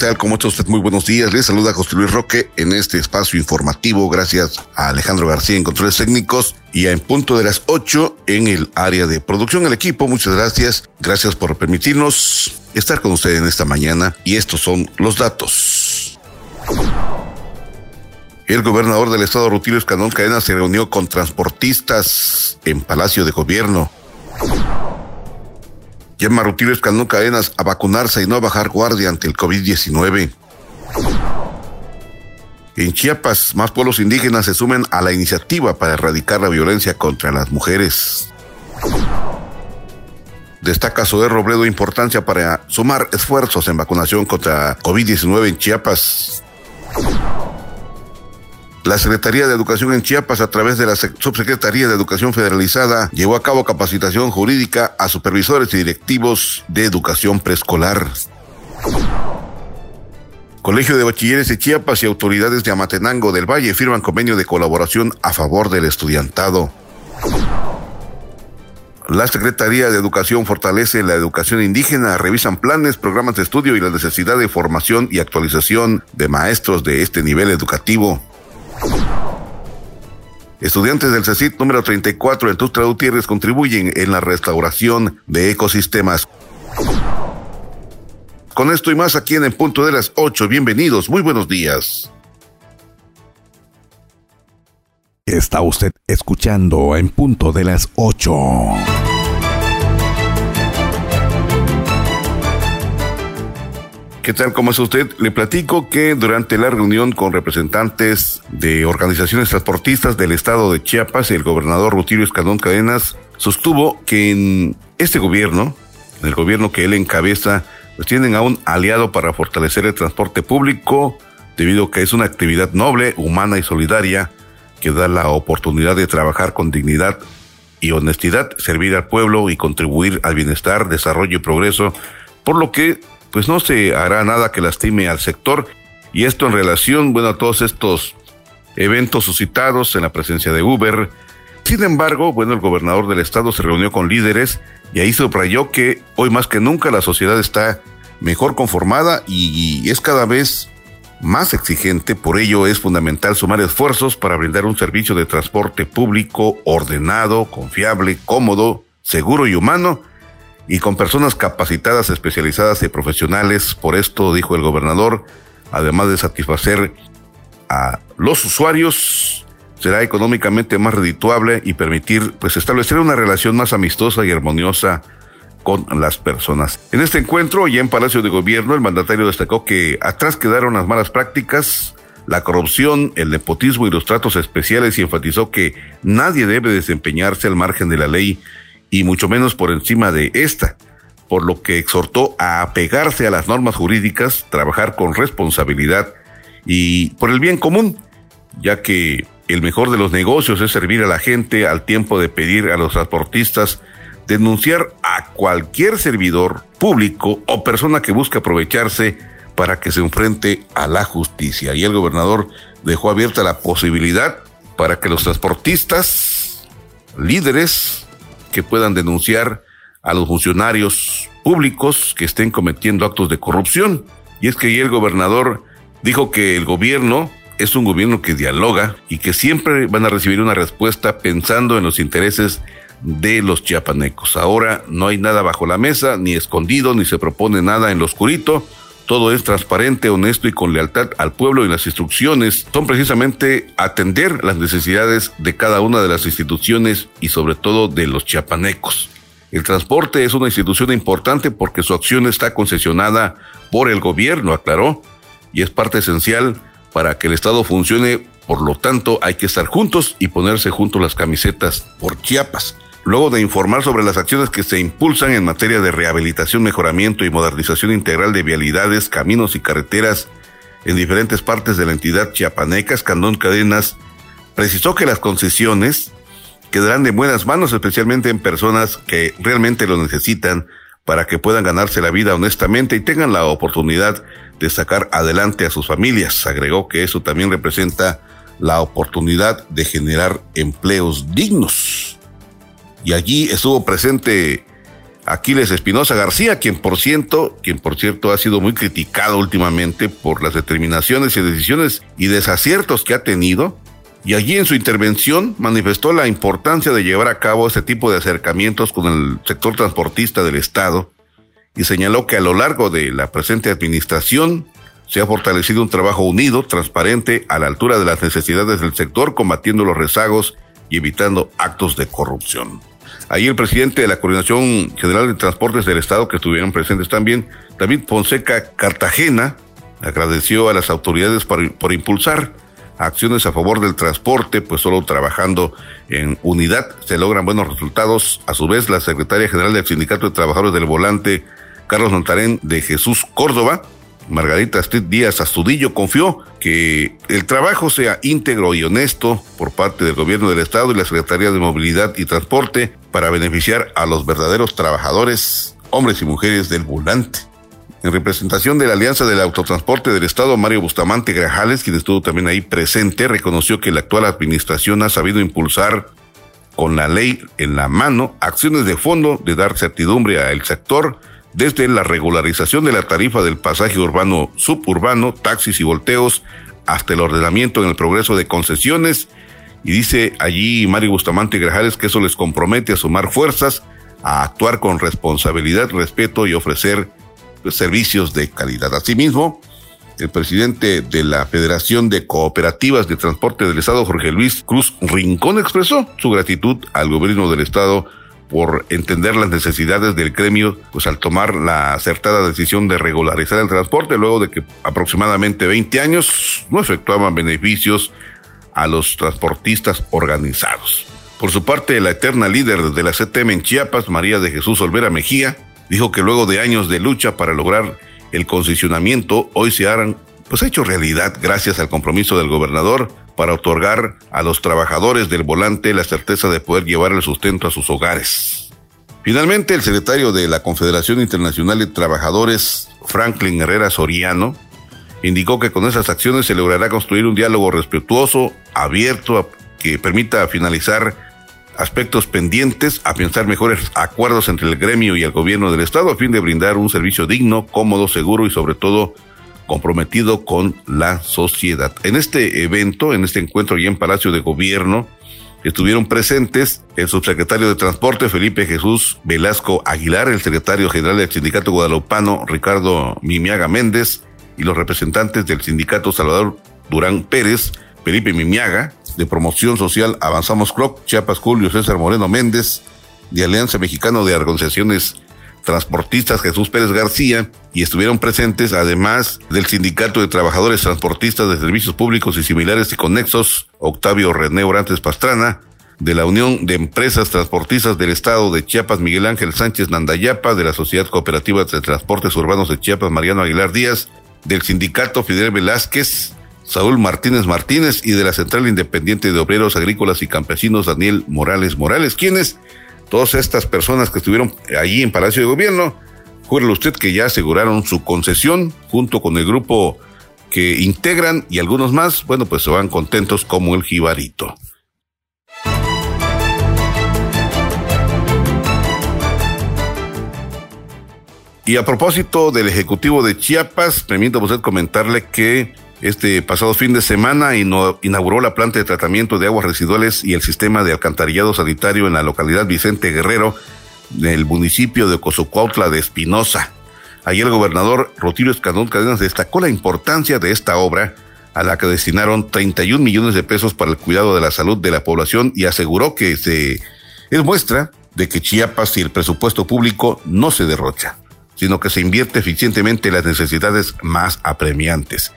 Tal? ¿Cómo está usted? Muy buenos días. Le saluda José Luis Roque en este espacio informativo. Gracias a Alejandro García en controles técnicos y a en punto de las 8 en el área de producción. El equipo, muchas gracias. Gracias por permitirnos estar con usted en esta mañana. Y estos son los datos. El gobernador del estado, Rutilio Escandón Cadena, se reunió con transportistas en Palacio de Gobierno. Llama Rutilio Escandón Cadenas a vacunarse y no bajar guardia ante el COVID-19. En Chiapas, más pueblos indígenas se sumen a la iniciativa para erradicar la violencia contra las mujeres. Destaca Soder Robledo importancia para sumar esfuerzos en vacunación contra COVID-19 en Chiapas. La Secretaría de Educación en Chiapas, a través de la Subsecretaría de Educación Federalizada, llevó a cabo capacitación jurídica a supervisores y directivos de educación preescolar. Colegio de Bachilleres de Chiapas y autoridades de Amatenango del Valle firman convenio de colaboración a favor del estudiantado. La Secretaría de Educación fortalece la educación indígena, revisan planes, programas de estudio y la necesidad de formación y actualización de maestros de este nivel educativo. Estudiantes del CECIT número 34 en Tustra Gutiérrez contribuyen en la restauración de ecosistemas. Con esto y más aquí en punto de las 8, bienvenidos, muy buenos días. Está usted escuchando en punto de las 8. ¿Qué tal? ¿Cómo es usted? Le platico que durante la reunión con representantes de organizaciones transportistas del estado de Chiapas, el gobernador Rutilio Escandón Cadenas sostuvo que en este gobierno, en el gobierno que él encabeza, pues tienen a un aliado para fortalecer el transporte público, debido a que es una actividad noble, humana y solidaria que da la oportunidad de trabajar con dignidad y honestidad, servir al pueblo y contribuir al bienestar, desarrollo y progreso, por lo que pues no se hará nada que lastime al sector. Y esto en relación, bueno, a todos estos eventos suscitados en la presencia de Uber. Sin embargo, bueno, el gobernador del estado se reunió con líderes y ahí subrayó que hoy más que nunca la sociedad está mejor conformada y, es cada vez más exigente, por ello es fundamental sumar esfuerzos para brindar un servicio de transporte público ordenado, confiable, cómodo, seguro y humano y con personas capacitadas, especializadas y profesionales. Por esto, dijo el gobernador, además de satisfacer a los usuarios, será económicamente más redituable y permitir pues establecer una relación más amistosa y armoniosa con las personas. En este encuentro, ya en Palacio de Gobierno, el mandatario destacó que atrás quedaron las malas prácticas, la corrupción, el nepotismo y los tratos especiales y enfatizó que nadie debe desempeñarse al margen de la ley y mucho menos por encima de esta, por lo que exhortó a apegarse a las normas jurídicas, trabajar con responsabilidad y por el bien común, ya que el mejor de los negocios es servir a la gente al tiempo de pedir a los transportistas denunciar a cualquier servidor público o persona que busque aprovecharse para que se enfrente a la justicia. Y el gobernador dejó abierta la posibilidad para que los transportistas, líderes, que puedan denunciar a los funcionarios públicos que estén cometiendo actos de corrupción. Y es que ayer el gobernador dijo que el gobierno es un gobierno que dialoga y que siempre van a recibir una respuesta pensando en los intereses de los chiapanecos. Ahora no hay nada bajo la mesa, ni escondido, ni se propone nada en lo oscurito. Todo es transparente, honesto y con lealtad al pueblo y las instrucciones son precisamente atender las necesidades de cada una de las instituciones y sobre todo de los chiapanecos. El transporte es una institución importante porque su acción está concesionada por el gobierno, aclaró, y es parte esencial para que el Estado funcione. Por lo tanto, hay que estar juntos y ponerse juntos las camisetas por Chiapas luego de informar sobre las acciones que se impulsan en materia de rehabilitación, mejoramiento y modernización integral de vialidades, caminos y carreteras en diferentes partes de la entidad chiapaneca, Escandón Cadenas, precisó que las concesiones quedarán de buenas manos, especialmente en personas que realmente lo necesitan para que puedan ganarse la vida honestamente y tengan la oportunidad de sacar adelante a sus familias. Agregó que eso también representa la oportunidad de generar empleos dignos. Y allí estuvo presente Aquiles Espinosa García, quien por cierto, quien por cierto ha sido muy criticado últimamente por las determinaciones y decisiones y desaciertos que ha tenido. Y allí en su intervención manifestó la importancia de llevar a cabo este tipo de acercamientos con el sector transportista del Estado y señaló que a lo largo de la presente administración se ha fortalecido un trabajo unido, transparente, a la altura de las necesidades del sector, combatiendo los rezagos y evitando actos de corrupción. Ahí el presidente de la Coordinación General de Transportes del Estado, que estuvieron presentes también, David Fonseca Cartagena, agradeció a las autoridades por, por impulsar acciones a favor del transporte, pues solo trabajando en unidad se logran buenos resultados. A su vez, la secretaria general del Sindicato de Trabajadores del Volante, Carlos Montarén de Jesús Córdoba, Margarita Street Díaz Astudillo confió que el trabajo sea íntegro y honesto por parte del gobierno del estado y la Secretaría de Movilidad y Transporte para beneficiar a los verdaderos trabajadores, hombres y mujeres del volante. En representación de la Alianza del Autotransporte del Estado, Mario Bustamante Grajales, quien estuvo también ahí presente, reconoció que la actual administración ha sabido impulsar con la ley en la mano acciones de fondo de dar certidumbre al sector desde la regularización de la tarifa del pasaje urbano suburbano, taxis y volteos, hasta el ordenamiento en el progreso de concesiones. Y dice allí Mario Bustamante Grajales que eso les compromete a sumar fuerzas, a actuar con responsabilidad, respeto y ofrecer pues, servicios de calidad. Asimismo, el presidente de la Federación de Cooperativas de Transporte del Estado, Jorge Luis Cruz Rincón, expresó su gratitud al gobierno del Estado por entender las necesidades del gremio, pues al tomar la acertada decisión de regularizar el transporte, luego de que aproximadamente 20 años no efectuaban beneficios a los transportistas organizados. Por su parte, la eterna líder de la CTM en Chiapas, María de Jesús Olvera Mejía, dijo que luego de años de lucha para lograr el concesionamiento, hoy se harán pues hecho realidad gracias al compromiso del gobernador para otorgar a los trabajadores del volante la certeza de poder llevar el sustento a sus hogares. Finalmente, el secretario de la Confederación Internacional de Trabajadores, Franklin Herrera Soriano, indicó que con esas acciones se logrará construir un diálogo respetuoso, abierto, que permita finalizar aspectos pendientes, a pensar mejores acuerdos entre el gremio y el gobierno del Estado a fin de brindar un servicio digno, cómodo, seguro y sobre todo comprometido con la sociedad. En este evento, en este encuentro ya en Palacio de Gobierno, estuvieron presentes el subsecretario de Transporte Felipe Jesús Velasco Aguilar, el secretario general del Sindicato Guadalupano Ricardo Mimiaga Méndez y los representantes del Sindicato Salvador Durán Pérez, Felipe Mimiaga, de Promoción Social Avanzamos Croc, Chiapas Julio César Moreno Méndez, de Alianza Mexicano de Organizaciones transportistas Jesús Pérez García y estuvieron presentes además del Sindicato de Trabajadores Transportistas de Servicios Públicos y similares y conexos Octavio René Orantes Pastrana, de la Unión de Empresas Transportistas del Estado de Chiapas Miguel Ángel Sánchez Nandayapa, de la Sociedad Cooperativa de Transportes Urbanos de Chiapas Mariano Aguilar Díaz, del Sindicato Fidel Velázquez, Saúl Martínez Martínez y de la Central Independiente de Obreros Agrícolas y Campesinos Daniel Morales Morales, quienes todas estas personas que estuvieron allí en Palacio de Gobierno, júrele usted que ya aseguraron su concesión junto con el grupo que integran y algunos más, bueno, pues se van contentos como el jibarito. Y a propósito del Ejecutivo de Chiapas, permítame usted comentarle que este pasado fin de semana inauguró la planta de tratamiento de aguas residuales y el sistema de alcantarillado sanitario en la localidad Vicente Guerrero, del municipio de Cozocuautla de Espinosa. Ayer el gobernador Rutilio Escandón Cadenas destacó la importancia de esta obra, a la que destinaron 31 millones de pesos para el cuidado de la salud de la población y aseguró que se es muestra de que Chiapas y el presupuesto público no se derrocha, sino que se invierte eficientemente en las necesidades más apremiantes.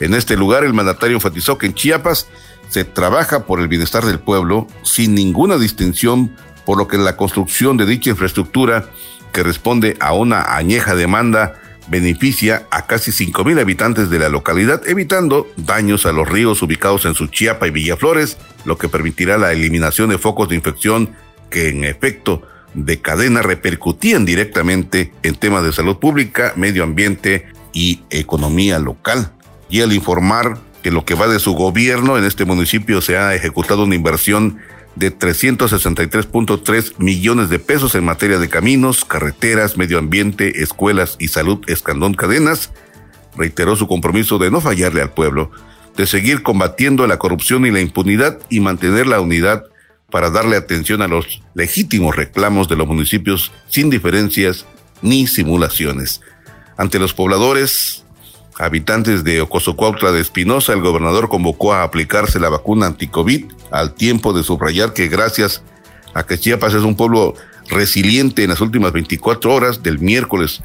En este lugar, el mandatario enfatizó que en Chiapas se trabaja por el bienestar del pueblo sin ninguna distinción, por lo que la construcción de dicha infraestructura, que responde a una añeja demanda beneficia a casi 5.000 habitantes de la localidad, evitando daños a los ríos ubicados en Suchiapa y Villaflores, lo que permitirá la eliminación de focos de infección que en efecto de cadena repercutían directamente en temas de salud pública, medio ambiente y economía local. Y al informar que lo que va de su gobierno en este municipio se ha ejecutado una inversión de 363.3 millones de pesos en materia de caminos, carreteras, medio ambiente, escuelas y salud Escandón Cadenas, reiteró su compromiso de no fallarle al pueblo, de seguir combatiendo la corrupción y la impunidad y mantener la unidad para darle atención a los legítimos reclamos de los municipios sin diferencias ni simulaciones. Ante los pobladores, habitantes de Ocosocuautla de Espinosa, el gobernador convocó a aplicarse la vacuna anticovid al tiempo de subrayar que gracias a que Chiapas es un pueblo resiliente en las últimas 24 horas del miércoles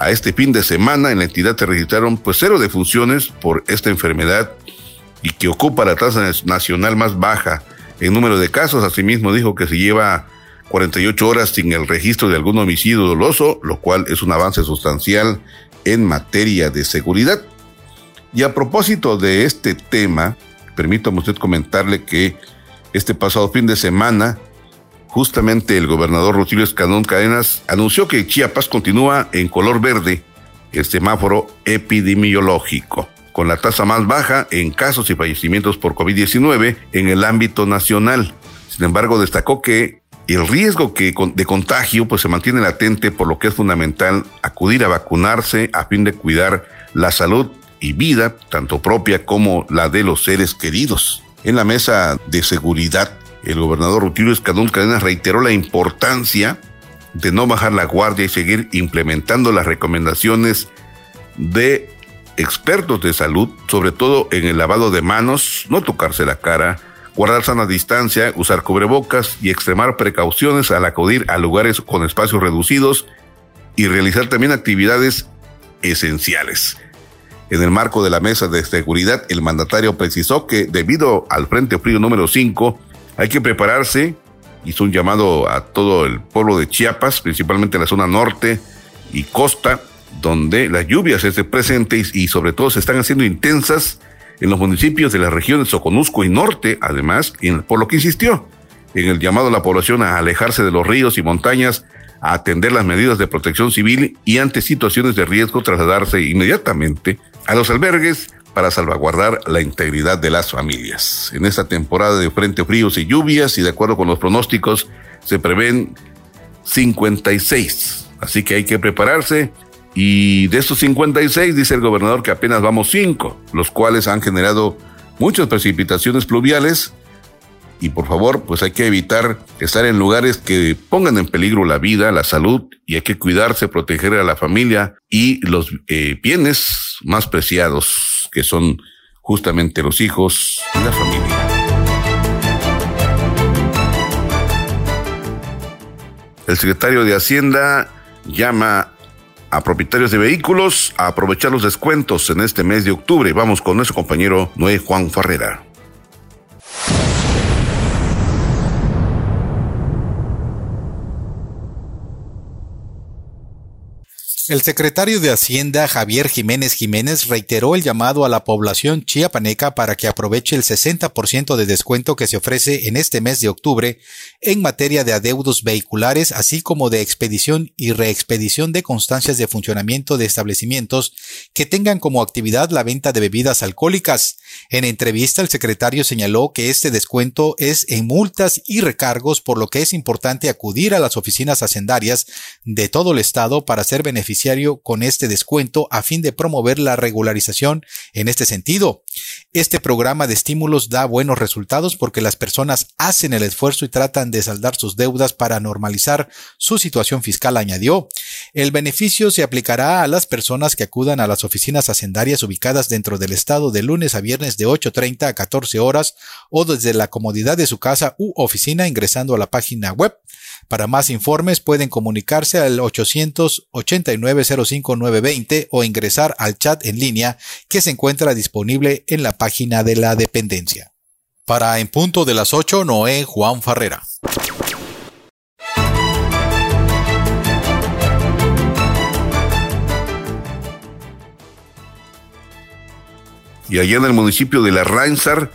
a este fin de semana en la entidad se registraron pues cero defunciones por esta enfermedad y que ocupa la tasa nacional más baja en número de casos. Asimismo dijo que se lleva 48 horas sin el registro de algún homicidio doloso, lo cual es un avance sustancial en materia de seguridad. Y a propósito de este tema, permítame usted comentarle que este pasado fin de semana, justamente el gobernador Rutilio Escandón Cadenas anunció que Chiapas continúa en color verde, el semáforo epidemiológico con la tasa más baja en casos y fallecimientos por COVID-19 en el ámbito nacional. Sin embargo, destacó que el riesgo que, de contagio pues, se mantiene latente, por lo que es fundamental acudir a vacunarse a fin de cuidar la salud y vida, tanto propia como la de los seres queridos. En la mesa de seguridad, el gobernador Rutilio Escadón Cadenas reiteró la importancia de no bajar la guardia y seguir implementando las recomendaciones de expertos de salud, sobre todo en el lavado de manos, no tocarse la cara, guardar sana distancia, usar cubrebocas y extremar precauciones al acudir a lugares con espacios reducidos y realizar también actividades esenciales. En el marco de la mesa de seguridad, el mandatario precisó que debido al Frente Frío número 5, hay que prepararse, hizo un llamado a todo el pueblo de Chiapas, principalmente en la zona norte y costa, donde las lluvias se presentes y sobre todo se están haciendo intensas en los municipios de las regiones Soconusco y Norte, además, por lo que insistió en el llamado a la población a alejarse de los ríos y montañas, a atender las medidas de protección civil y ante situaciones de riesgo trasladarse inmediatamente a los albergues para salvaguardar la integridad de las familias. En esta temporada de frente fríos y lluvias y de acuerdo con los pronósticos se prevén 56, así que hay que prepararse y de estos 56 dice el gobernador que apenas vamos 5, los cuales han generado muchas precipitaciones pluviales. Y por favor, pues hay que evitar estar en lugares que pongan en peligro la vida, la salud, y hay que cuidarse, proteger a la familia y los eh, bienes más preciados, que son justamente los hijos y la familia. El secretario de Hacienda llama a propietarios de vehículos a aprovechar los descuentos en este mes de octubre. Vamos con nuestro compañero Noé Juan Ferrera. El secretario de Hacienda Javier Jiménez Jiménez reiteró el llamado a la población chiapaneca para que aproveche el 60% de descuento que se ofrece en este mes de octubre en materia de adeudos vehiculares, así como de expedición y reexpedición de constancias de funcionamiento de establecimientos que tengan como actividad la venta de bebidas alcohólicas. En entrevista, el secretario señaló que este descuento es en multas y recargos, por lo que es importante acudir a las oficinas hacendarias de todo el estado para ser con este descuento a fin de promover la regularización en este sentido. Este programa de estímulos da buenos resultados porque las personas hacen el esfuerzo y tratan de saldar sus deudas para normalizar su situación fiscal, añadió. El beneficio se aplicará a las personas que acudan a las oficinas hacendarias ubicadas dentro del estado de lunes a viernes de 8.30 a 14 horas o desde la comodidad de su casa u oficina ingresando a la página web para más informes pueden comunicarse al 889-05920 o ingresar al chat en línea que se encuentra disponible en la página de la dependencia. Para En Punto de las 8, Noé Juan Farrera. y allá en el municipio de La Ránzar,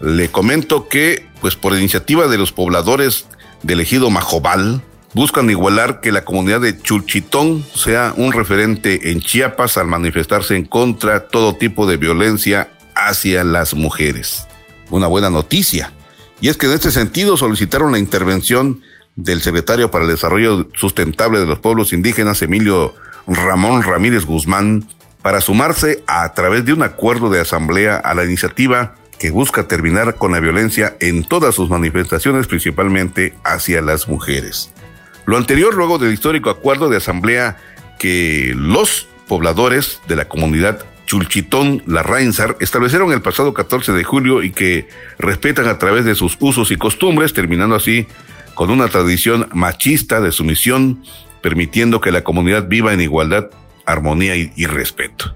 le comento que, pues por iniciativa de los pobladores del ejido Majobal, buscan igualar que la comunidad de Chulchitón sea un referente en Chiapas al manifestarse en contra todo tipo de violencia hacia las mujeres. Una buena noticia. Y es que en este sentido solicitaron la intervención del secretario para el Desarrollo Sustentable de los Pueblos Indígenas, Emilio Ramón Ramírez Guzmán, para sumarse a, través de un acuerdo de asamblea a la iniciativa que busca terminar con la violencia en todas sus manifestaciones, principalmente hacia las mujeres. Lo anterior luego del histórico acuerdo de asamblea que los pobladores de la comunidad Chulchitón La Reinsar establecieron el pasado 14 de julio y que respetan a través de sus usos y costumbres, terminando así con una tradición machista de sumisión, permitiendo que la comunidad viva en igualdad, armonía y, respeto.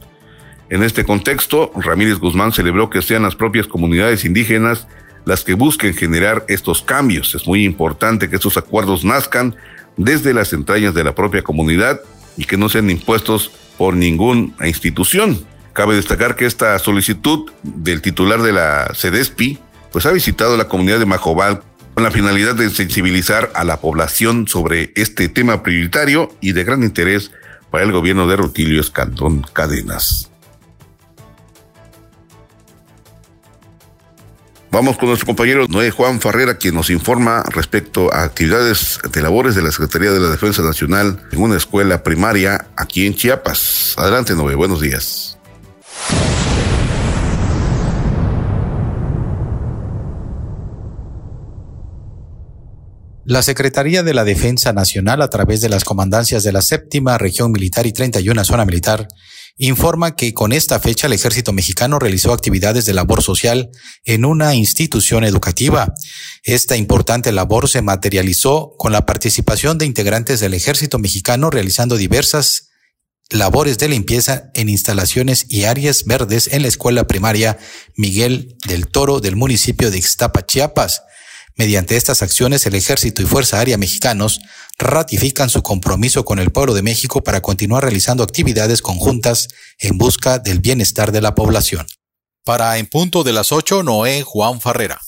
En este contexto, Ramírez Guzmán celebró que sean las propias comunidades indígenas las que busquen generar estos cambios. Es muy importante que estos acuerdos nazcan desde las entrañas de la propia comunidad y que no sean impuestos por ninguna institución. Cabe destacar que esta solicitud del titular de la CEDESPI pues ha visitado la comunidad de Majobal con la finalidad de sensibilizar a la población sobre este tema prioritario y de gran interés para el gobierno de Rutilio Escandón Cadenas. Vamos con nuestro compañero Noé Juan Farrera, quien nos informa respecto a actividades de labores de la Secretaría de la Defensa Nacional en una escuela primaria aquí en Chiapas. Adelante, Noé, buenos días. La Secretaría de la Defensa Nacional, a través de las comandancias de la séptima región militar y 31 zona militar, informa que con esta fecha el ejército mexicano realizó actividades de labor social en una institución educativa. Esta importante labor se materializó con la participación de integrantes del ejército mexicano realizando diversas labores de limpieza en instalaciones y áreas verdes en la escuela primaria Miguel del Toro del municipio de Ixtapa, Chiapas. Mediante estas acciones, el Ejército y Fuerza Aérea mexicanos ratifican su compromiso con el pueblo de México para continuar realizando actividades conjuntas en busca del bienestar de la población. Para En Punto de las 8, Noé Juan Farrera.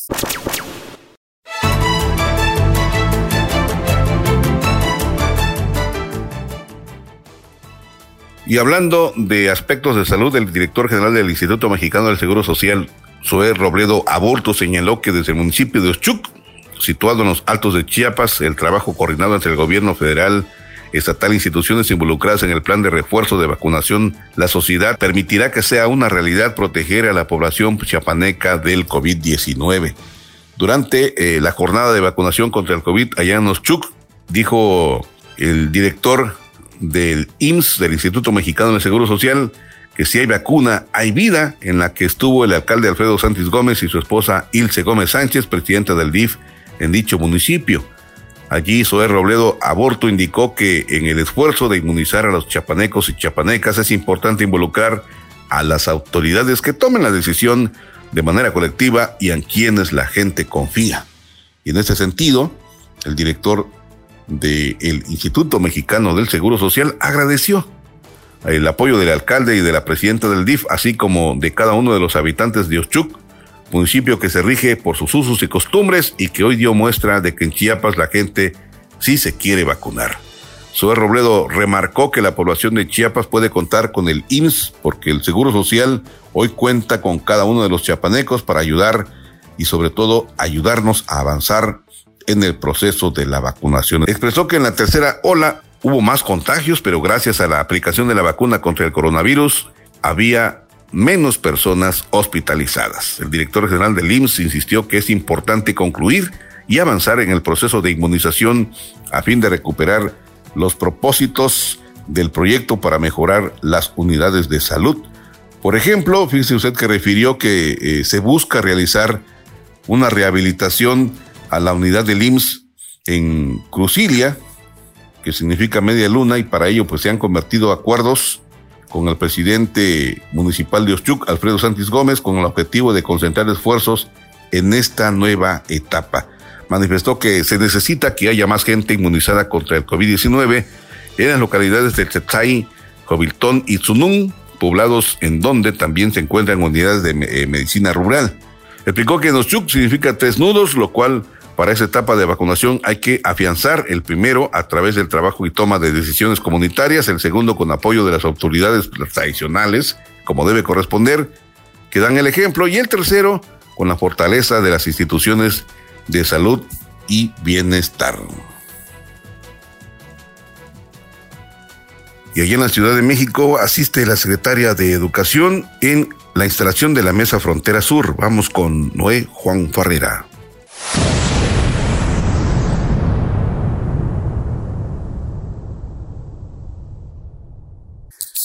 Y hablando de aspectos de salud, el director general del Instituto Mexicano del Seguro Social, Zoé Robledo Aborto, señaló que desde el municipio de Ochuc situado en los altos de Chiapas, el trabajo coordinado entre el gobierno federal, estatal e instituciones involucradas en el plan de refuerzo de vacunación, la sociedad permitirá que sea una realidad proteger a la población chiapaneca del COVID-19. Durante eh, la jornada de vacunación contra el COVID allá en Oshchuk, dijo el director del IMSS, del Instituto Mexicano de Seguro Social, que si hay vacuna, hay vida, en la que estuvo el alcalde Alfredo Sánchez Gómez y su esposa Ilse Gómez Sánchez, presidenta del DIF en dicho municipio. Allí Zoé Robledo Aborto indicó que en el esfuerzo de inmunizar a los chapanecos y chapanecas es importante involucrar a las autoridades que tomen la decisión de manera colectiva y en quienes la gente confía. Y en ese sentido, el director del Instituto Mexicano del Seguro Social agradeció el apoyo del alcalde y de la presidenta del DIF, así como de cada uno de los habitantes de Ochuc, municipio que se rige por sus usos y costumbres y que hoy dio muestra de que en Chiapas la gente sí se quiere vacunar. Zoe Robledo remarcó que la población de Chiapas puede contar con el IMSS porque el Seguro Social hoy cuenta con cada uno de los chiapanecos para ayudar y sobre todo ayudarnos a avanzar en el proceso de la vacunación. Expresó que en la tercera ola hubo más contagios, pero gracias a la aplicación de la vacuna contra el coronavirus había menos personas hospitalizadas. El director general del IMSS insistió que es importante concluir y avanzar en el proceso de inmunización a fin de recuperar los propósitos del proyecto para mejorar las unidades de salud. Por ejemplo, fíjese usted que refirió que eh, se busca realizar una rehabilitación a la unidad del IMSS en Crucilia, que significa media luna, y para ello pues se han convertido acuerdos con el presidente municipal de Ochuc, Alfredo Santis Gómez, con el objetivo de concentrar esfuerzos en esta nueva etapa. Manifestó que se necesita que haya más gente inmunizada contra el COVID-19 en las localidades de Tzetay, Joviltón y Zunún poblados en donde también se encuentran unidades de eh, medicina rural. Explicó que Noschuk significa tres nudos, lo cual para esa etapa de vacunación hay que afianzar el primero a través del trabajo y toma de decisiones comunitarias, el segundo con apoyo de las autoridades tradicionales, como debe corresponder, que dan el ejemplo, y el tercero con la fortaleza de las instituciones de salud y bienestar. Y allí en la Ciudad de México asiste la secretaria de Educación en la instalación de la Mesa Frontera Sur. Vamos con Noé Juan Farrera.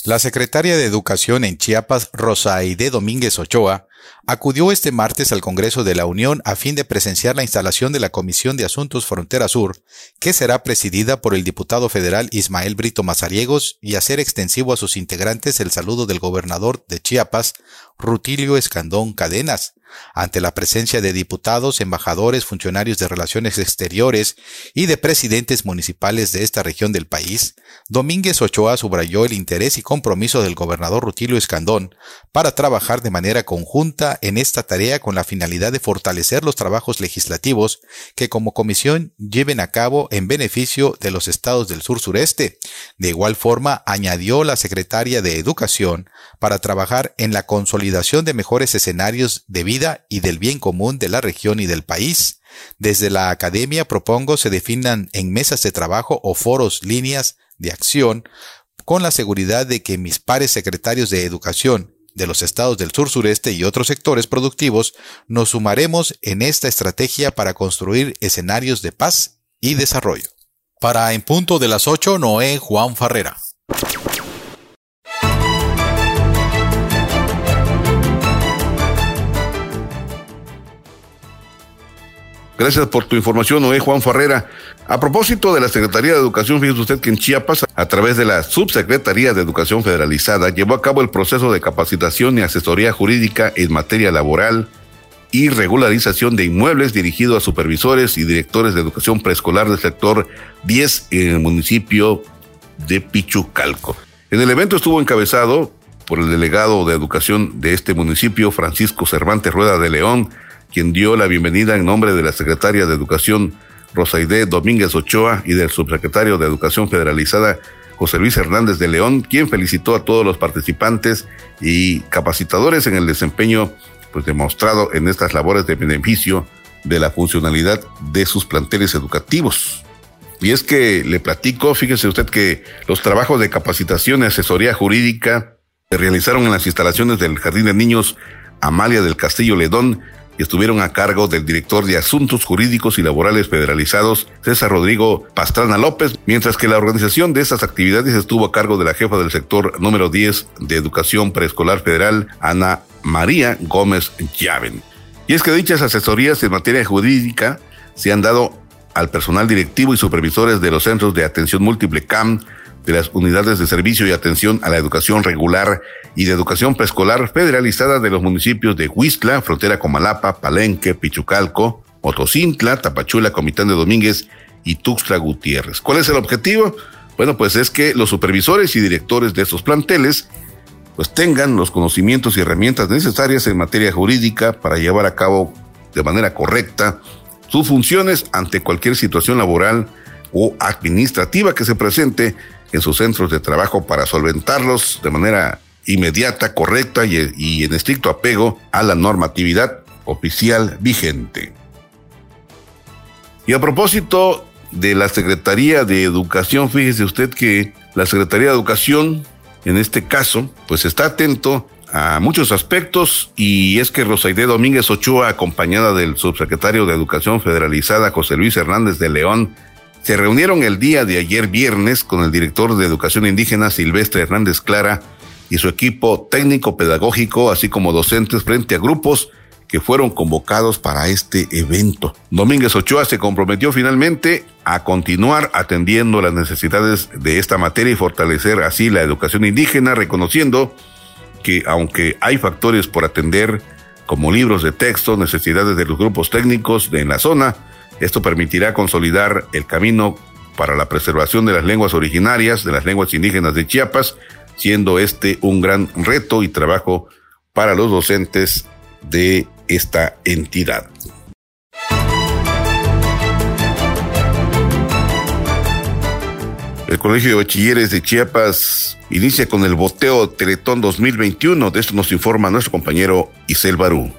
La secretaria de Educación en Chiapas, Rosaide Domínguez Ochoa, acudió este martes al Congreso de la Unión a fin de presenciar la instalación de la Comisión de Asuntos Frontera Sur, que será presidida por el diputado federal Ismael Brito Mazariegos y hacer extensivo a sus integrantes el saludo del gobernador de Chiapas, Rutilio Escandón Cadenas, ante la presencia de diputados, embajadores, funcionarios de relaciones exteriores y de presidentes municipales de esta región del país, Domínguez Ochoa subrayó el interés y compromiso del gobernador Rutilio Escandón para trabajar de manera conjunta en esta tarea con la finalidad de fortalecer los trabajos legislativos que como comisión lleven a cabo en beneficio de los estados del sur sureste. De igual forma, añadió la secretaria de Educación para trabajar en la consolidación de mejores escenarios de vida y del bien común de la región y del país. Desde la academia propongo se definan en mesas de trabajo o foros líneas de acción con la seguridad de que mis pares secretarios de educación de los estados del sur sureste y otros sectores productivos nos sumaremos en esta estrategia para construir escenarios de paz y desarrollo. Para En Punto de las 8, Noé Juan Farrera. Gracias por tu información, Noé Juan Ferrera. A propósito de la Secretaría de Educación, fíjese usted que en Chiapas, a través de la Subsecretaría de Educación Federalizada, llevó a cabo el proceso de capacitación y asesoría jurídica en materia laboral y regularización de inmuebles dirigido a supervisores y directores de educación preescolar del sector 10 en el municipio de Pichucalco. En el evento estuvo encabezado por el delegado de educación de este municipio, Francisco Cervantes Rueda de León, quien dio la bienvenida en nombre de la secretaria de Educación Rosaide Domínguez Ochoa y del subsecretario de Educación Federalizada José Luis Hernández de León, quien felicitó a todos los participantes y capacitadores en el desempeño pues, demostrado en estas labores de beneficio de la funcionalidad de sus planteles educativos. Y es que le platico, fíjese usted que los trabajos de capacitación y asesoría jurídica se realizaron en las instalaciones del Jardín de Niños Amalia del Castillo Ledón y estuvieron a cargo del director de Asuntos Jurídicos y Laborales Federalizados, César Rodrigo Pastrana López, mientras que la organización de estas actividades estuvo a cargo de la jefa del sector número 10 de Educación Preescolar Federal, Ana María Gómez Llaven. Y es que dichas asesorías en materia jurídica se han dado al personal directivo y supervisores de los centros de atención múltiple CAM, de las unidades de servicio y atención a la educación regular y de educación preescolar federalizada de los municipios de Huistla, frontera con Malapa, Palenque, Pichucalco, Motocintla, Tapachula, Comitán de Domínguez y Tuxtla Gutiérrez. ¿Cuál es el objetivo? Bueno, pues es que los supervisores y directores de estos planteles pues tengan los conocimientos y herramientas necesarias en materia jurídica para llevar a cabo de manera correcta sus funciones ante cualquier situación laboral o administrativa que se presente en sus centros de trabajo para solventarlos de manera inmediata, correcta y, en estricto apego a la normatividad oficial vigente. Y a propósito de la Secretaría de Educación, fíjese usted que la Secretaría de Educación, en este caso, pues está atento a muchos aspectos y es que Rosaide Domínguez Ochoa, acompañada del subsecretario de Educación Federalizada José Luis Hernández de León, se reunieron el día de ayer viernes con el director de Educación Indígena Silvestre Hernández Clara y su equipo técnico pedagógico, así como docentes frente a grupos que fueron convocados para este evento. Domínguez Ochoa se comprometió finalmente a continuar atendiendo las necesidades de esta materia y fortalecer así la educación indígena, reconociendo que aunque hay factores por atender, como libros de texto, necesidades de los grupos técnicos en la zona, esto permitirá consolidar el camino para la preservación de las lenguas originarias, de las lenguas indígenas de Chiapas, siendo este un gran reto y trabajo para los docentes de esta entidad. El Colegio de Bachilleres de Chiapas inicia con el boteo Teletón 2021. De esto nos informa nuestro compañero Isel Barú.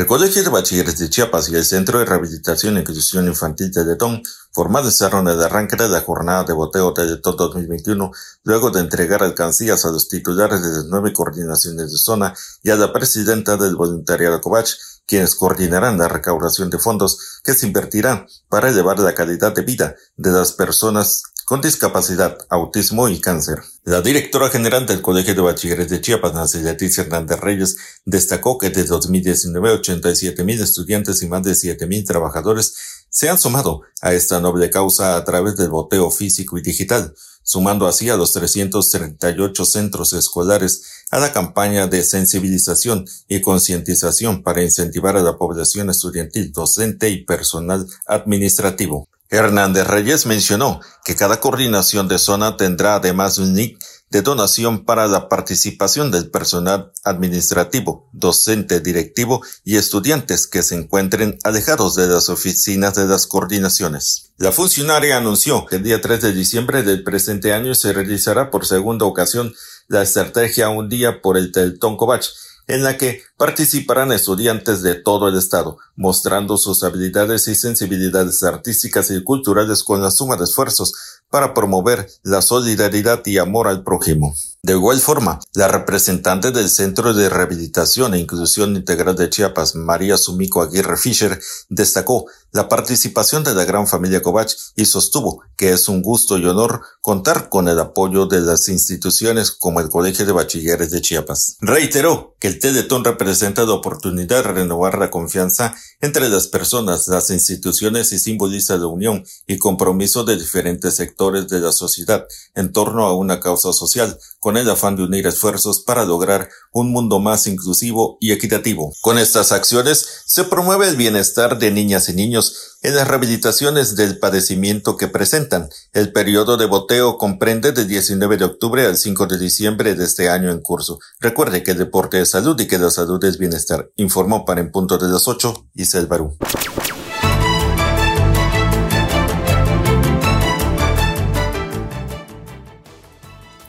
El Colegio de Bachilleres de Chiapas y el Centro de Rehabilitación e Inclusión Infantil Teletón formalizaron el arranque de la jornada de boteo Teletón 2021 luego de entregar alcancías a los titulares de las nueve coordinaciones de zona y a la presidenta del voluntariado Covach, quienes coordinarán la recaudación de fondos que se invertirán para elevar la calidad de vida de las personas con discapacidad, autismo y cáncer. La directora general del Colegio de Bachilleres de Chiapas, Nancy Hernández Reyes, destacó que desde 2019 87 mil estudiantes y más de 7 mil trabajadores se han sumado a esta noble causa a través del boteo físico y digital, sumando así a los 338 centros escolares a la campaña de sensibilización y concientización para incentivar a la población estudiantil, docente y personal administrativo. Hernández Reyes mencionó que cada coordinación de zona tendrá además un NIC de donación para la participación del personal administrativo, docente, directivo y estudiantes que se encuentren alejados de las oficinas de las coordinaciones. La funcionaria anunció que el día 3 de diciembre del presente año se realizará por segunda ocasión la estrategia Un día por el Teltón en la que participarán estudiantes de todo el estado, mostrando sus habilidades y sensibilidades artísticas y culturales con la suma de esfuerzos para promover la solidaridad y amor al prójimo. De igual forma, la representante del Centro de Rehabilitación e Inclusión Integral de Chiapas, María Sumico Aguirre Fischer, destacó la participación de la gran familia Covach y sostuvo que es un gusto y honor contar con el apoyo de las instituciones como el Colegio de Bachilleres de Chiapas. Reiteró que el Teletón representa la oportunidad de renovar la confianza entre las personas, las instituciones y simboliza la unión y compromiso de diferentes sectores de la sociedad en torno a una causa social, con el afán de unir esfuerzos para lograr un mundo más inclusivo y equitativo. Con estas acciones se promueve el bienestar de niñas y niños en las rehabilitaciones del padecimiento que presentan. El periodo de boteo comprende del 19 de octubre al 5 de diciembre de este año en curso. Recuerde que el deporte es salud y que la salud es bienestar. Informó para en punto de las 8 Isel Barú.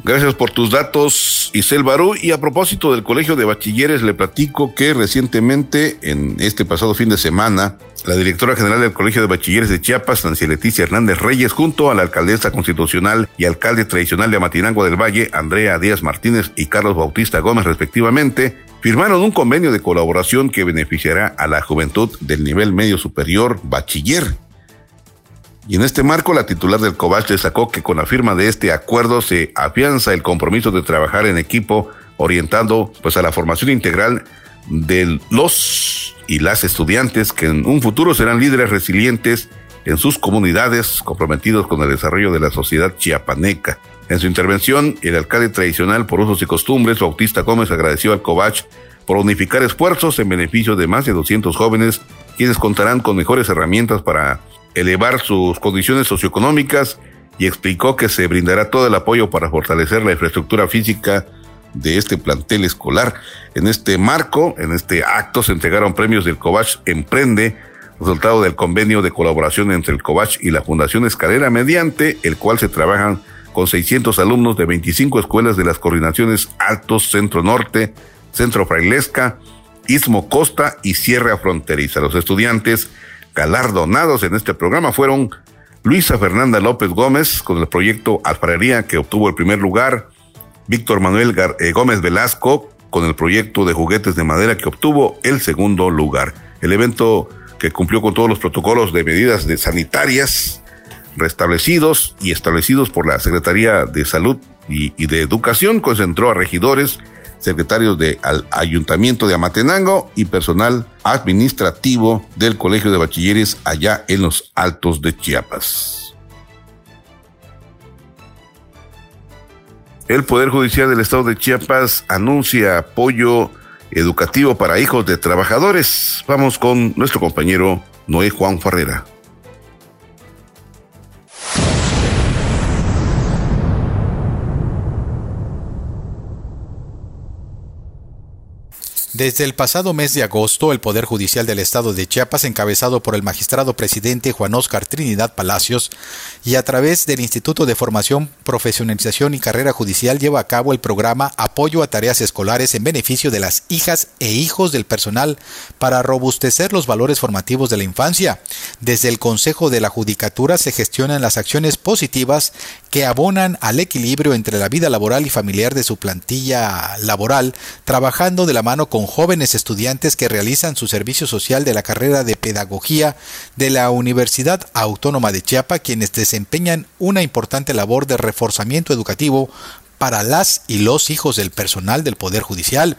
Gracias por tus datos, Isel Barú. Y a propósito del Colegio de Bachilleres, le platico que recientemente, en este pasado fin de semana, la directora general del Colegio de Bachilleres de Chiapas, Nancy Leticia Hernández Reyes, junto a la alcaldesa constitucional y alcalde tradicional de Amatinango del Valle, Andrea Díaz Martínez y Carlos Bautista Gómez, respectivamente, firmaron un convenio de colaboración que beneficiará a la juventud del nivel medio superior bachiller y en este marco, la titular del COVACH destacó que con la firma de este acuerdo se afianza el compromiso de trabajar en equipo orientando pues a la formación integral de los y las estudiantes que en un futuro serán líderes resilientes en sus comunidades comprometidos con el desarrollo de la sociedad chiapaneca. En su intervención, el alcalde tradicional por usos y costumbres, Bautista Gómez, agradeció al COVACH por unificar esfuerzos en beneficio de más de 200 jóvenes, quienes contarán con mejores herramientas para elevar sus condiciones socioeconómicas y explicó que se brindará todo el apoyo para fortalecer la infraestructura física de este plantel escolar. En este marco, en este acto, se entregaron premios del Covach Emprende, resultado del convenio de colaboración entre el Covach y la Fundación Escalera, mediante el cual se trabajan con 600 alumnos de 25 escuelas de las coordinaciones Altos, Centro Norte, Centro Frailesca, Istmo Costa y Sierra Fronteriza. Los estudiantes galardonados en este programa fueron Luisa Fernanda López Gómez con el proyecto Alfarería que obtuvo el primer lugar, Víctor Manuel eh, Gómez Velasco con el proyecto de juguetes de madera que obtuvo el segundo lugar. El evento que cumplió con todos los protocolos de medidas de sanitarias restablecidos y establecidos por la Secretaría de Salud y de Educación concentró a regidores, secretarios del Ayuntamiento de Amatenango y personal administrativo del Colegio de Bachilleres allá en los Altos de Chiapas. El Poder Judicial del Estado de Chiapas anuncia apoyo educativo para hijos de trabajadores. Vamos con nuestro compañero Noé Juan Ferrera. Desde el pasado mes de agosto, el Poder Judicial del Estado de Chiapas, encabezado por el magistrado presidente Juan Oscar Trinidad Palacios, y a través del Instituto de Formación, Profesionalización y Carrera Judicial, lleva a cabo el programa Apoyo a Tareas Escolares en beneficio de las hijas e hijos del personal para robustecer los valores formativos de la infancia. Desde el Consejo de la Judicatura se gestionan las acciones positivas que abonan al equilibrio entre la vida laboral y familiar de su plantilla laboral, trabajando de la mano con jóvenes estudiantes que realizan su servicio social de la carrera de Pedagogía de la Universidad Autónoma de Chiapa, quienes desempeñan una importante labor de reforzamiento educativo para las y los hijos del personal del Poder Judicial.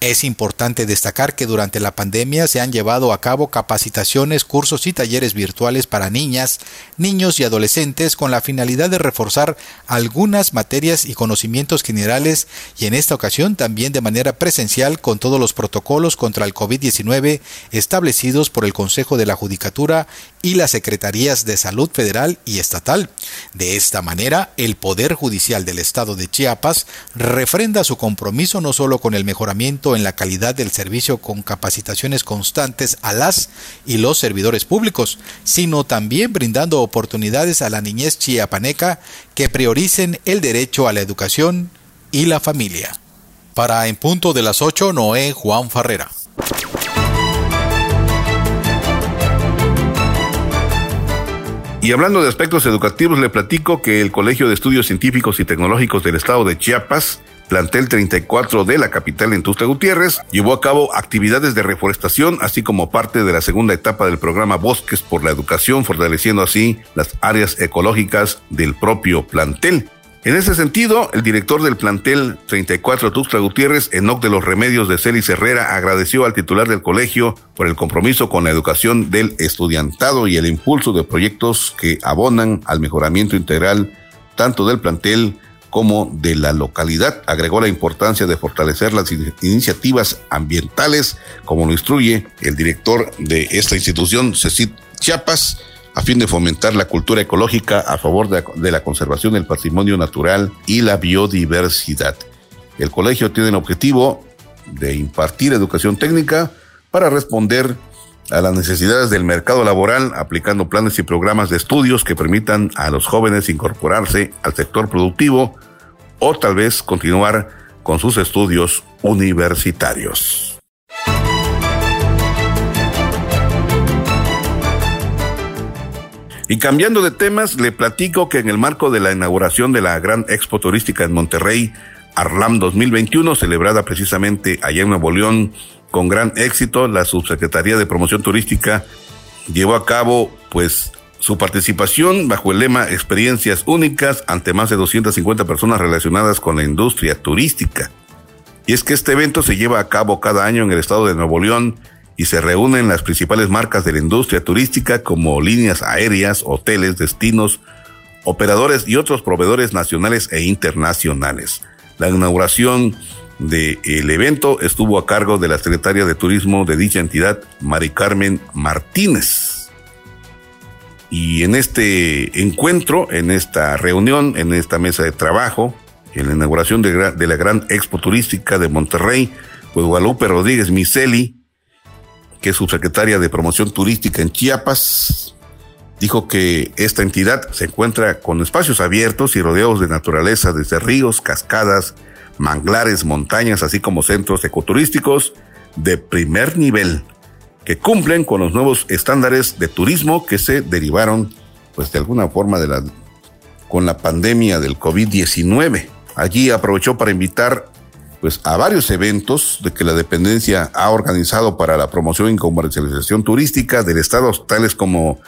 Es importante destacar que durante la pandemia se han llevado a cabo capacitaciones, cursos y talleres virtuales para niñas, niños y adolescentes con la finalidad de reforzar algunas materias y conocimientos generales y en esta ocasión también de manera presencial con todos los protocolos contra el COVID-19 establecidos por el Consejo de la Judicatura y las Secretarías de Salud Federal y Estatal. De esta manera, el Poder Judicial del Estado de Chiapas refrenda su compromiso no solo con el mejoramiento en la calidad del servicio con capacitaciones constantes a las y los servidores públicos, sino también brindando oportunidades a la niñez chiapaneca que prioricen el derecho a la educación y la familia. Para En Punto de las 8, Noé Juan Farrera. Y hablando de aspectos educativos, le platico que el Colegio de Estudios Científicos y Tecnológicos del Estado de Chiapas plantel 34 de la capital en Tusta Gutiérrez, llevó a cabo actividades de reforestación, así como parte de la segunda etapa del programa Bosques por la Educación, fortaleciendo así las áreas ecológicas del propio plantel. En ese sentido, el director del plantel 34 Tuxtla Gutiérrez, Enoc de los Remedios de Celis Herrera, agradeció al titular del colegio por el compromiso con la educación del estudiantado y el impulso de proyectos que abonan al mejoramiento integral tanto del plantel como de la localidad. Agregó la importancia de fortalecer las iniciativas ambientales, como lo instruye el director de esta institución, Cecit Chiapas, a fin de fomentar la cultura ecológica a favor de, la conservación del patrimonio natural y la biodiversidad. El colegio tiene el objetivo de impartir educación técnica para responder a las necesidades del mercado laboral, aplicando planes y programas de estudios que permitan a los jóvenes incorporarse al sector productivo o tal vez continuar con sus estudios universitarios. Y cambiando de temas, le platico que en el marco de la inauguración de la Gran Expo Turística en Monterrey, Arlam 2021, celebrada precisamente allá en Nuevo León, con gran éxito, la Subsecretaría de Promoción Turística llevó a cabo pues su participación bajo el lema Experiencias únicas ante más de 250 personas relacionadas con la industria turística. Y es que este evento se lleva a cabo cada año en el estado de Nuevo León y se reúnen las principales marcas de la industria turística como líneas aéreas, hoteles, destinos, operadores y otros proveedores nacionales e internacionales. La inauguración del evento estuvo a cargo de la secretaria de Turismo de dicha entidad, Mari Carmen Martínez. Y en este encuentro, en esta reunión, en esta mesa de trabajo, en la inauguración de, la Gran Expo Turística de Monterrey, pues Guadalupe Rodríguez Miseli, que es subsecretaria de Promoción Turística en Chiapas, dijo que esta entidad se encuentra con espacios abiertos y rodeados de naturaleza, desde ríos, cascadas, manglares, montañas, así como centros ecoturísticos de primer nivel que cumplen con los nuevos estándares de turismo que se derivaron, pues de alguna forma de la con la pandemia del COVID-19. Allí aprovechó para invitar pues a varios eventos de que la dependencia ha organizado para la promoción y comercialización turística del estado, tales como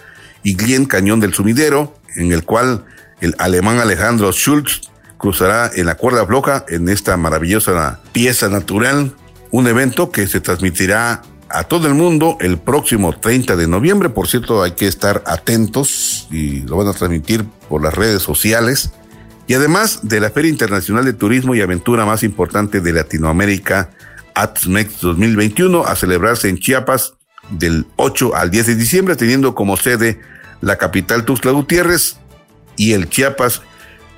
Iglien Cañón del Sumidero, en el cual el alemán Alejandro Schultz cruzará en la cuerda floja en esta maravillosa pieza natural, un evento que se transmitirá a todo el mundo el próximo 30 de noviembre. Por cierto, hay que estar atentos y lo van a transmitir por las redes sociales. Y además de la Feria Internacional de Turismo y Aventura más importante de Latinoamérica, ATSMEX 2021, a celebrarse en Chiapas del 8 al 10 de diciembre, teniendo como sede la capital Tuxtla Gutiérrez y el Chiapas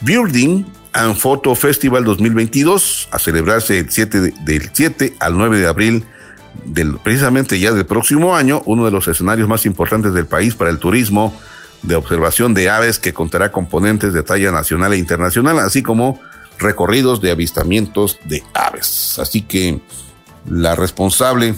Building and Photo Festival 2022 a celebrarse el 7 del 7 al 9 de abril del, precisamente ya del próximo año, uno de los escenarios más importantes del país para el turismo de observación de aves que contará componentes de talla nacional e internacional, así como recorridos de avistamientos de aves. Así que la responsable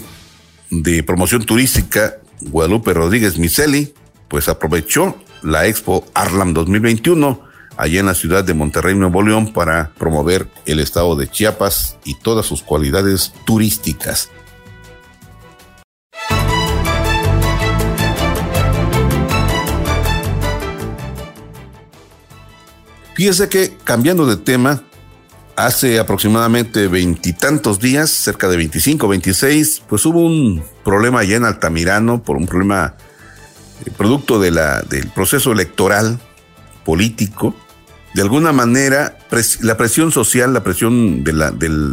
de promoción turística, Guadalupe Rodríguez Miseli, pues aprovechó la Expo Arlam 2021 allá en la ciudad de Monterrey, Nuevo León, para promover el estado de Chiapas y todas sus cualidades turísticas. Fíjese que, cambiando de tema, hace aproximadamente veintitantos días, cerca de 25, 26, pues hubo un problema allá en Altamirano por un problema eh, producto del proceso electoral político. De alguna manera, la presión social, la presión de,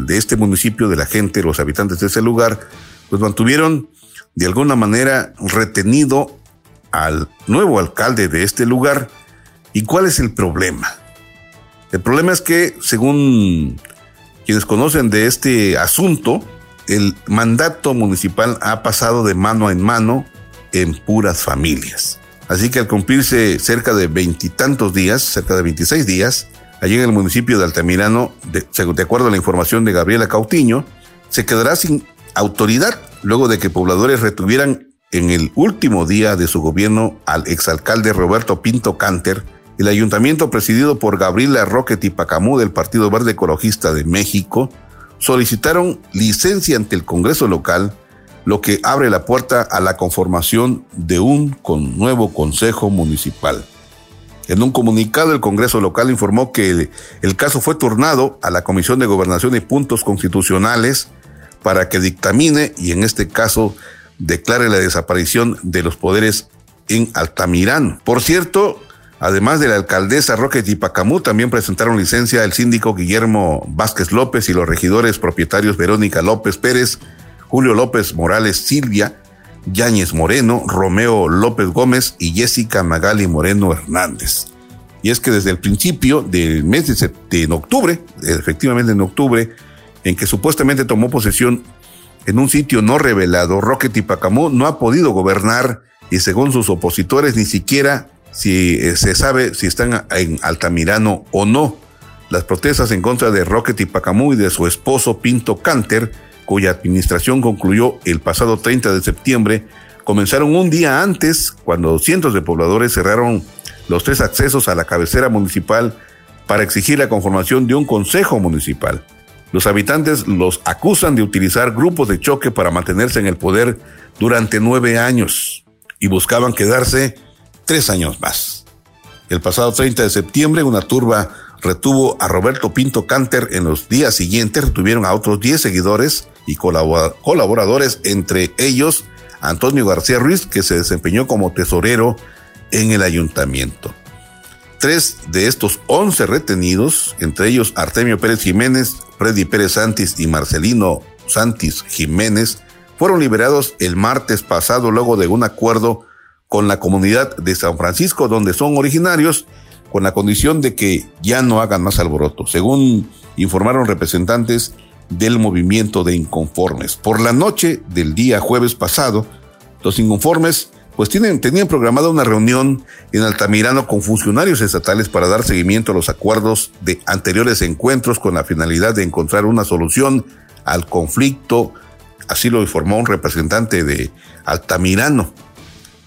de este municipio, de la gente, los habitantes de ese lugar, pues mantuvieron de alguna manera retenido al nuevo alcalde de este lugar. ¿Y cuál es el problema? El problema es que, según quienes conocen de este asunto, el mandato municipal ha pasado de mano en mano en puras familias. Así que al cumplirse cerca de veintitantos días, cerca de 26 días, allí en el municipio de Altamirano, de, de acuerdo a la información de Gabriela Cautiño, se quedará sin autoridad luego de que pobladores retuvieran en el último día de su gobierno al exalcalde Roberto Pinto Canter, el ayuntamiento presidido por Gabriela Roque Tipacamú del Partido Verde Ecologista de México solicitaron licencia ante el Congreso local, lo que abre la puerta a la conformación de un nuevo Consejo Municipal. En un comunicado, el Congreso local informó que el, el caso fue turnado a la Comisión de Gobernación y Puntos Constitucionales para que dictamine y en este caso declare la desaparición de los poderes en Altamirán. Por cierto, Además de la alcaldesa Roque Tipacamú, también presentaron licencia el síndico Guillermo Vázquez López y los regidores propietarios Verónica López Pérez, Julio López Morales Silvia, Yáñez Moreno, Romeo López Gómez y Jessica Magali Moreno Hernández. Y es que desde el principio del mes de, de octubre, efectivamente en octubre, en que supuestamente tomó posesión en un sitio no revelado, Roque Tipacamú no ha podido gobernar y según sus opositores ni siquiera si eh, se sabe si están en Altamirano o no. Las protestas en contra de Rocket y Pacamú y de su esposo Pinto Canter, cuya administración concluyó el pasado 30 de septiembre, comenzaron un día antes, cuando cientos de pobladores cerraron los tres accesos a la cabecera municipal para exigir la conformación de un consejo municipal. Los habitantes los acusan de utilizar grupos de choque para mantenerse en el poder durante nueve años y buscaban quedarse tres años más. El pasado 30 de septiembre, una turba retuvo a Roberto Pinto Canter. En los días siguientes retuvieron a otros 10 seguidores y colaboradores, entre ellos Antonio García Ruiz, que se desempeñó como tesorero en el ayuntamiento. Tres de estos 11 retenidos, entre ellos Artemio Pérez Jiménez, Freddy Pérez Santis y Marcelino Santis Jiménez, fueron liberados el martes pasado luego de un acuerdo con la comunidad de San Francisco, donde son originarios, con la condición de que ya no hagan más alboroto, según informaron representantes del movimiento de inconformes. Por la noche del día jueves pasado, los inconformes pues tienen, tenían programada una reunión en Altamirano con funcionarios estatales para dar seguimiento a los acuerdos de anteriores encuentros con la finalidad de encontrar una solución al conflicto, así lo informó un representante de Altamirano.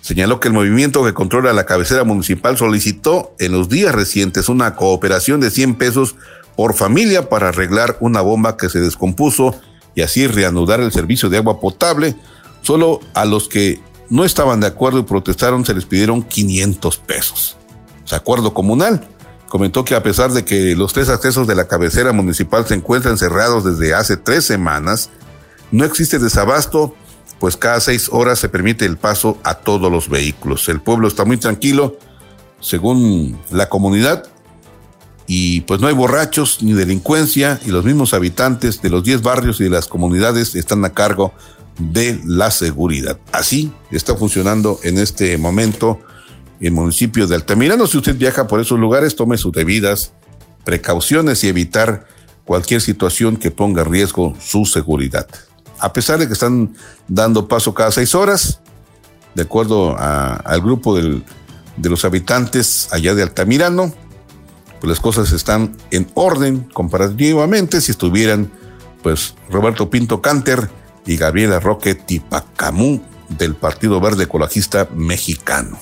Señaló que el movimiento que controla la cabecera municipal solicitó en los días recientes una cooperación de 100 pesos por familia para arreglar una bomba que se descompuso y así reanudar el servicio de agua potable. Solo a los que no estaban de acuerdo y protestaron se les pidieron 500 pesos. ¿Se acuerdo comunal? Comentó que a pesar de que los tres accesos de la cabecera municipal se encuentran cerrados desde hace tres semanas, no existe desabasto pues cada seis horas se permite el paso a todos los vehículos. El pueblo está muy tranquilo, según la comunidad, y pues no hay borrachos ni delincuencia, y los mismos habitantes de los 10 barrios y de las comunidades están a cargo de la seguridad. Así está funcionando en este momento el municipio de Altamirano. Si usted viaja por esos lugares, tome sus debidas precauciones y evitar cualquier situación que ponga en riesgo su seguridad. A pesar de que están dando paso cada seis horas, de acuerdo al grupo de los habitantes allá de Altamirano, pues las cosas están en orden comparativamente si estuvieran pues Roberto Pinto Canter y Gabriela Roque Tipacamú del Partido Verde Ecologista Mexicano.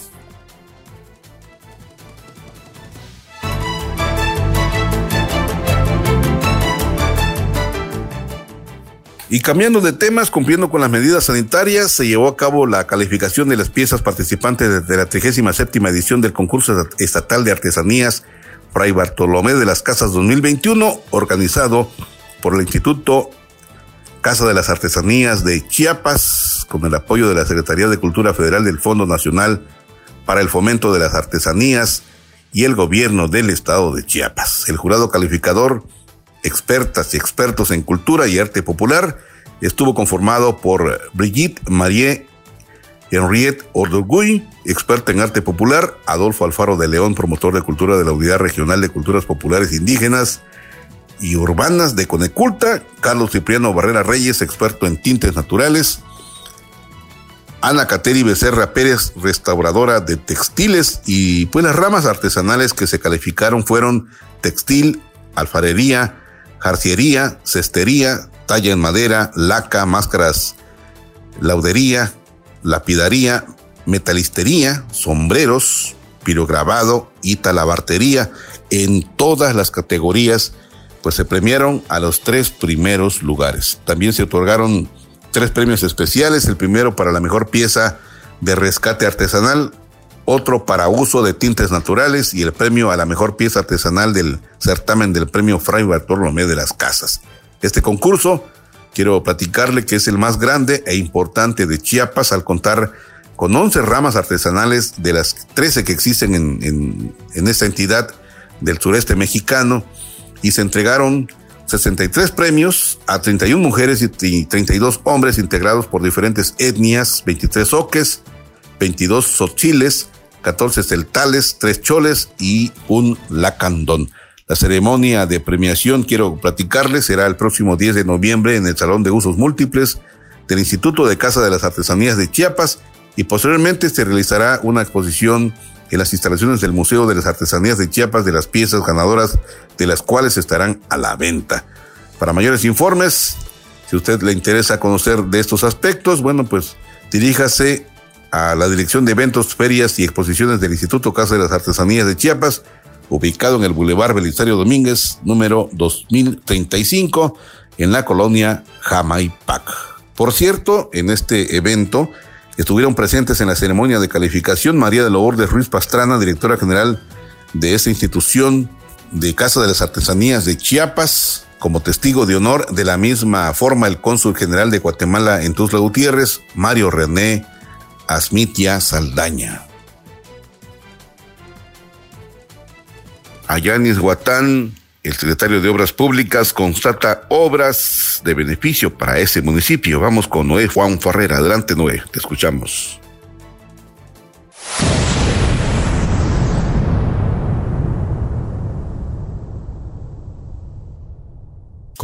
Y cambiando de temas, cumpliendo con las medidas sanitarias, se llevó a cabo la calificación de las piezas participantes de la 37 edición del concurso estatal de artesanías Fray Bartolomé de las Casas 2021, organizado por el Instituto Casa de las Artesanías de Chiapas, con el apoyo de la Secretaría de Cultura Federal del Fondo Nacional para el Fomento de las Artesanías y el Gobierno del Estado de Chiapas. El jurado calificador, expertas y expertos en cultura y arte popular, estuvo conformado por Brigitte Marie Henriette Ordoguy, experta en arte popular, Adolfo Alfaro de León, promotor de cultura de la Unidad Regional de Culturas Populares Indígenas y Urbanas de Coneculta, Carlos Cipriano Barrera Reyes, experto en tintes naturales, Ana Cateri Becerra Pérez, restauradora de textiles, y pues las ramas artesanales que se calificaron fueron textil, alfarería, jarciería, cestería, talla en madera, laca, máscaras, laudería, lapidaría, metalistería, sombreros, pirograbado y talabartería. En todas las categorías, pues se premiaron a los tres primeros lugares. También se otorgaron tres premios especiales, el primero para la mejor pieza de rescate artesanal, otro para uso de tintes naturales y el premio a la mejor pieza artesanal del certamen del premio Fray Bartolomé de las Casas. Este concurso quiero platicarle que es el más grande e importante de Chiapas al contar con 11 ramas artesanales de las 13 que existen en, en, esta entidad del sureste mexicano y se entregaron 63 premios a 31 mujeres y 32 hombres integrados por diferentes etnias, 23 oques, 22 sochiles, 14 celtales, 3 choles y un lacandón. La ceremonia de premiación, quiero platicarles, será el próximo 10 de noviembre en el Salón de Usos Múltiples del Instituto de Casa de las Artesanías de Chiapas y posteriormente se realizará una exposición en las instalaciones del Museo de las Artesanías de Chiapas de las piezas ganadoras de las cuales estarán a la venta. Para mayores informes, si usted le interesa conocer de estos aspectos, bueno, pues diríjase a la Dirección de Eventos, Ferias y Exposiciones del Instituto Casa de las Artesanías de Chiapas, ubicado en el Boulevard Belisario Domínguez, número 2035, en la colonia Jamaipac. Por cierto, en este evento estuvieron presentes en la ceremonia de calificación María de Lourdes Ruiz Pastrana, directora general de esta institución de Casa de las Artesanías de Chiapas, como testigo de honor de la misma forma el cónsul general de Guatemala en Tuzla Gutiérrez, Mario René Asmitia Saldaña. En Izhuatán, el secretario de Obras Públicas constata obras de beneficio para ese municipio. Vamos con Noé Juan Ferrera. Adelante, Noé, te escuchamos.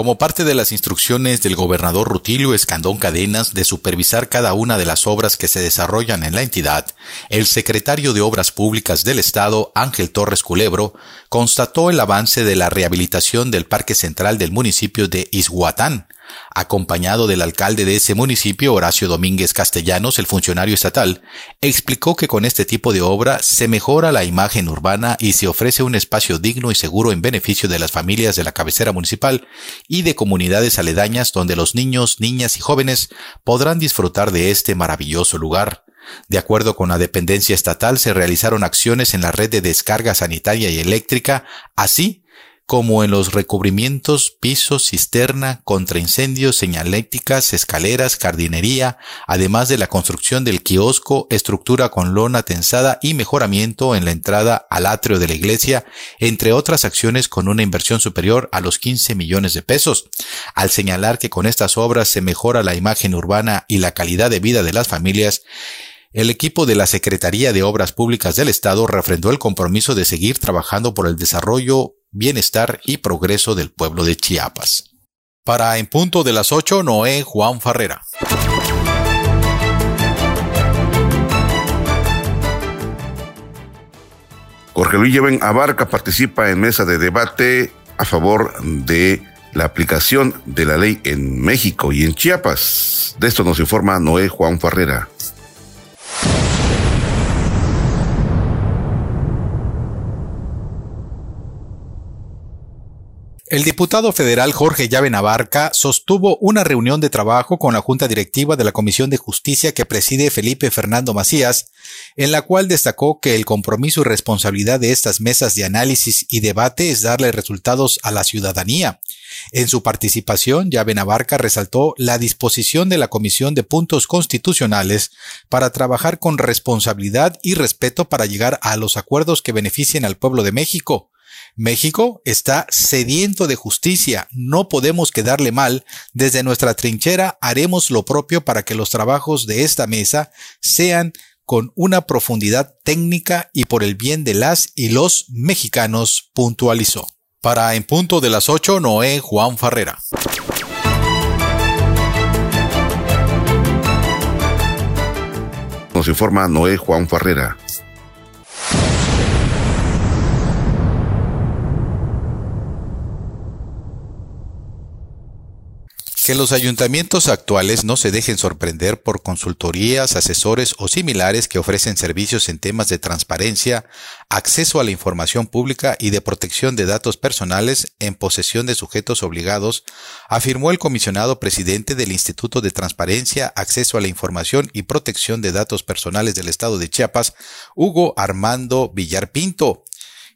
Como parte de las instrucciones del gobernador Rutilio Escandón Cadenas de supervisar cada una de las obras que se desarrollan en la entidad, el secretario de Obras Públicas del Estado, Ángel Torres Culebro, constató el avance de la rehabilitación del Parque Central del municipio de Izhuatán, acompañado del alcalde de ese municipio, Horacio Domínguez Castellanos, el funcionario estatal, explicó que con este tipo de obra se mejora la imagen urbana y se ofrece un espacio digno y seguro en beneficio de las familias de la cabecera municipal y de comunidades aledañas donde los niños, niñas y jóvenes podrán disfrutar de este maravilloso lugar. De acuerdo con la dependencia estatal, se realizaron acciones en la red de descarga sanitaria y eléctrica, así como en los recubrimientos, pisos, cisterna, contraincendios, señalécticas, escaleras, jardinería, además de la construcción del kiosco, estructura con lona tensada y mejoramiento en la entrada al atrio de la iglesia, entre otras acciones con una inversión superior a los 15 millones de pesos. Al señalar que con estas obras se mejora la imagen urbana y la calidad de vida de las familias, el equipo de la Secretaría de Obras Públicas del Estado refrendó el compromiso de seguir trabajando por el desarrollo, bienestar y progreso del pueblo de Chiapas. Para En Punto de las 8, Noé Juan Farrera. Jorge Luis Lleven Abarca participa en mesa de debate a favor de la aplicación de la ley en México y en Chiapas. De esto nos informa Noé Juan Farrera. El diputado federal Jorge Llave Navarca sostuvo una reunión de trabajo con la Junta Directiva de la Comisión de Justicia que preside Felipe Fernando Macías, en la cual destacó que el compromiso y responsabilidad de estas mesas de análisis y debate es darle resultados a la ciudadanía. En su participación, Llave Navarca resaltó la disposición de la Comisión de Puntos Constitucionales para trabajar con responsabilidad y respeto para llegar a los acuerdos que beneficien al pueblo de México México está sediento de justicia, no podemos quedarle mal, desde nuestra trinchera haremos lo propio para que los trabajos de esta mesa sean con una profundidad técnica y por el bien de las y los mexicanos, puntualizó. Para En Punto de las 8, Noé Juan Farrera. Nos informa Noé Juan Farrera. Que los ayuntamientos actuales no se dejen sorprender por consultorías, asesores o similares que ofrecen servicios en temas de transparencia, acceso a la información pública y de protección de datos personales en posesión de sujetos obligados, afirmó el comisionado presidente del Instituto de Transparencia, Acceso a la Información y Protección de Datos Personales del Estado de Chiapas, Hugo Armando Villar Pinto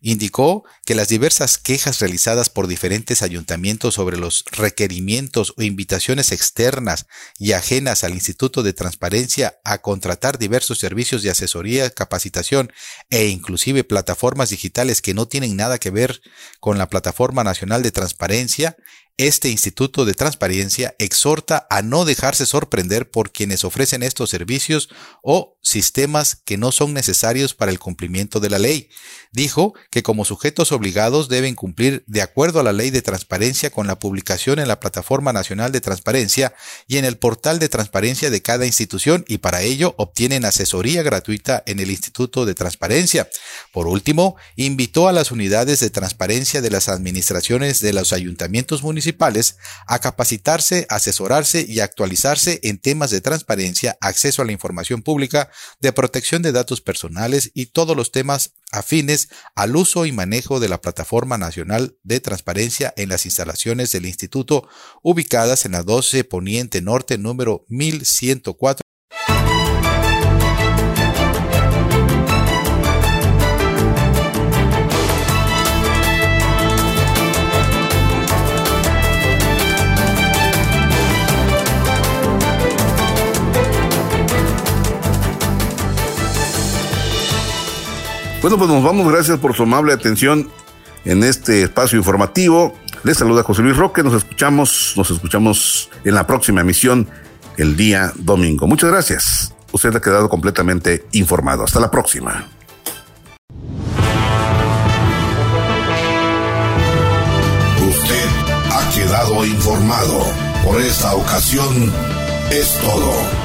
indicó que las diversas quejas realizadas por diferentes ayuntamientos sobre los requerimientos o invitaciones externas y ajenas al Instituto de Transparencia a contratar diversos servicios de asesoría, capacitación e inclusive plataformas digitales que no tienen nada que ver con la Plataforma Nacional de Transparencia, este Instituto de Transparencia exhorta a no dejarse sorprender por quienes ofrecen estos servicios o sistemas que no son necesarios para el cumplimiento de la ley. Dijo que como sujetos obligados deben cumplir de acuerdo a la ley de transparencia con la publicación en la Plataforma Nacional de Transparencia y en el portal de transparencia de cada institución y para ello obtienen asesoría gratuita en el Instituto de Transparencia. Por último, invitó a las unidades de transparencia de las administraciones de los ayuntamientos municipales a capacitarse, asesorarse y actualizarse en temas de transparencia, acceso a la información pública, de protección de datos personales y todos los temas afines al uso y manejo de la Plataforma Nacional de Transparencia en las instalaciones del Instituto ubicadas en la 12 Poniente Norte número 1104 Bueno, pues nos vamos. Gracias por su amable atención en este espacio informativo. Les saluda José Luis Roque. Nos escuchamos, nos escuchamos en la próxima emisión el día domingo. Muchas gracias. Usted ha quedado completamente informado. Hasta la próxima. Usted ha quedado informado. Por esta ocasión es todo.